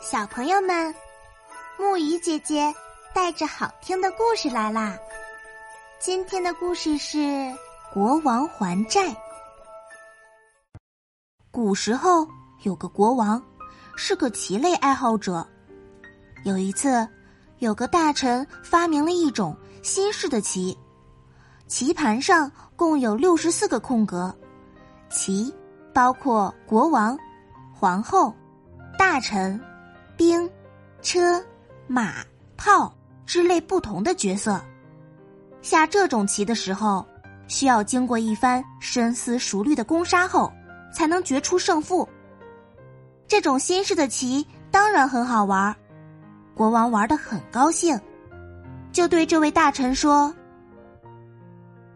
小朋友们，木鱼姐姐带着好听的故事来啦！今天的故事是《国王还债》。古时候有个国王，是个棋类爱好者。有一次，有个大臣发明了一种新式的棋，棋盘上共有六十四个空格，棋包括国王、皇后、大臣。兵、车、马、炮之类不同的角色，下这种棋的时候，需要经过一番深思熟虑的攻杀后，才能决出胜负。这种新式的棋当然很好玩，国王玩的很高兴，就对这位大臣说：“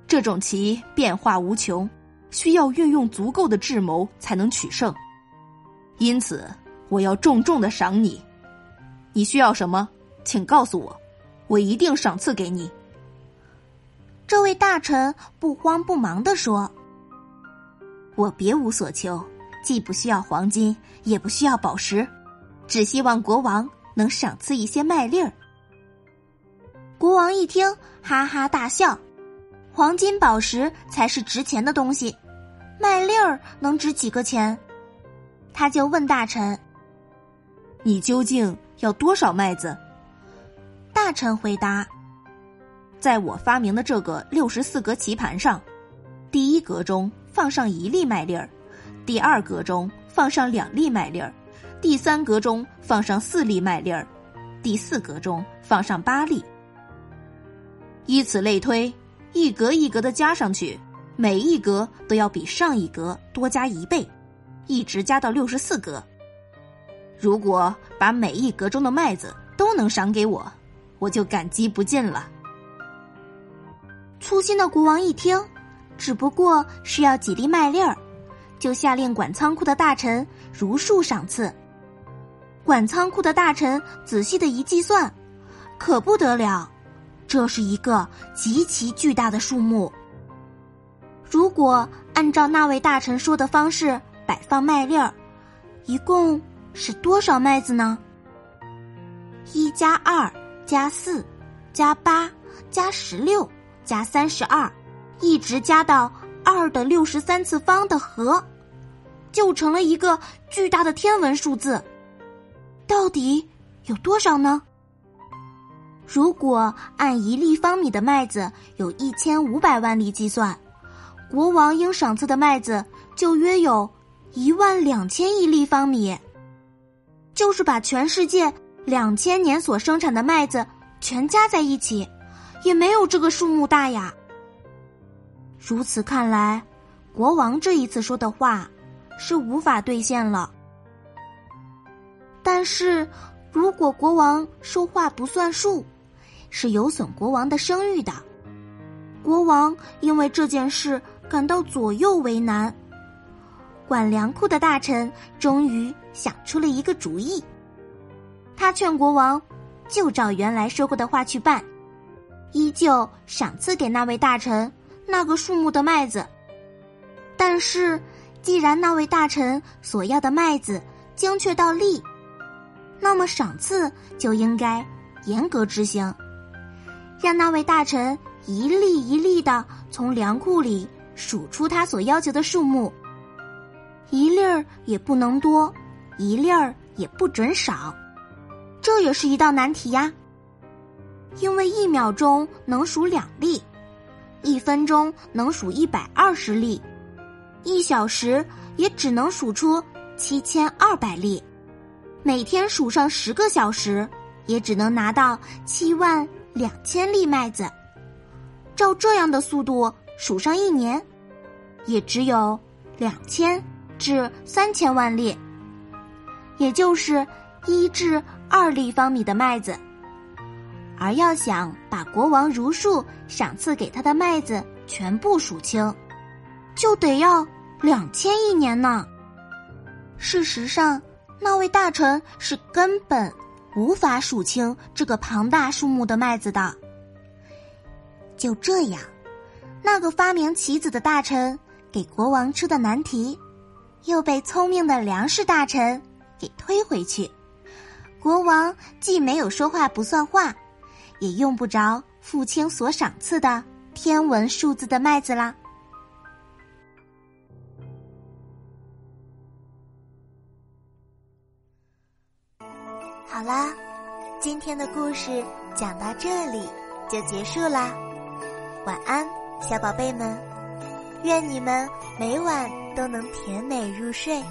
这种棋变化无穷，需要运用足够的智谋才能取胜，因此。”我要重重的赏你，你需要什么，请告诉我，我一定赏赐给你。这位大臣不慌不忙的说：“我别无所求，既不需要黄金，也不需要宝石，只希望国王能赏赐一些麦粒儿。”国王一听，哈哈大笑：“黄金宝石才是值钱的东西，麦粒儿能值几个钱？”他就问大臣。你究竟要多少麦子？大臣回答：“在我发明的这个六十四格棋盘上，第一格中放上一粒麦粒儿，第二格中放上两粒麦粒儿，第三格中放上四粒麦粒儿，第四格中放上八粒。以此类推，一格一格的加上去，每一格都要比上一格多加一倍，一直加到六十四格。”如果把每一格中的麦子都能赏给我，我就感激不尽了。粗心的国王一听，只不过是要几粒麦粒儿，就下令管仓库的大臣如数赏赐。管仓库的大臣仔细的一计算，可不得了，这是一个极其巨大的数目。如果按照那位大臣说的方式摆放麦粒儿，一共。是多少麦子呢？一加二加四加八加十六加三十二，一直加到二的六十三次方的和，就成了一个巨大的天文数字。到底有多少呢？如果按一立方米的麦子有一千五百万粒计算，国王应赏赐的麦子就约有一万两千亿立方米。就是把全世界两千年所生产的麦子全加在一起，也没有这个数目大呀。如此看来，国王这一次说的话是无法兑现了。但是，如果国王说话不算数，是有损国王的声誉的。国王因为这件事感到左右为难。管粮库的大臣终于想出了一个主意，他劝国王就照原来说过的话去办，依旧赏赐给那位大臣那个数目的麦子。但是，既然那位大臣所要的麦子精确到粒，那么赏赐就应该严格执行，让那位大臣一粒一粒的从粮库里数出他所要求的数目。一粒儿也不能多，一粒儿也不准少，这也是一道难题呀。因为一秒钟能数两粒，一分钟能数一百二十粒，一小时也只能数出七千二百粒，每天数上十个小时，也只能拿到七万两千粒麦子。照这样的速度数上一年，也只有两千。至三千万粒，也就是一至二立方米的麦子。而要想把国王如数赏赐给他的麦子全部数清，就得要两千亿年呢。事实上，那位大臣是根本无法数清这个庞大数目的麦子的。就这样，那个发明棋子的大臣给国王出的难题。又被聪明的粮食大臣给推回去，国王既没有说话不算话，也用不着父亲所赏赐的天文数字的麦子啦。好啦，今天的故事讲到这里就结束啦。晚安，小宝贝们，愿你们每晚都能甜美入睡。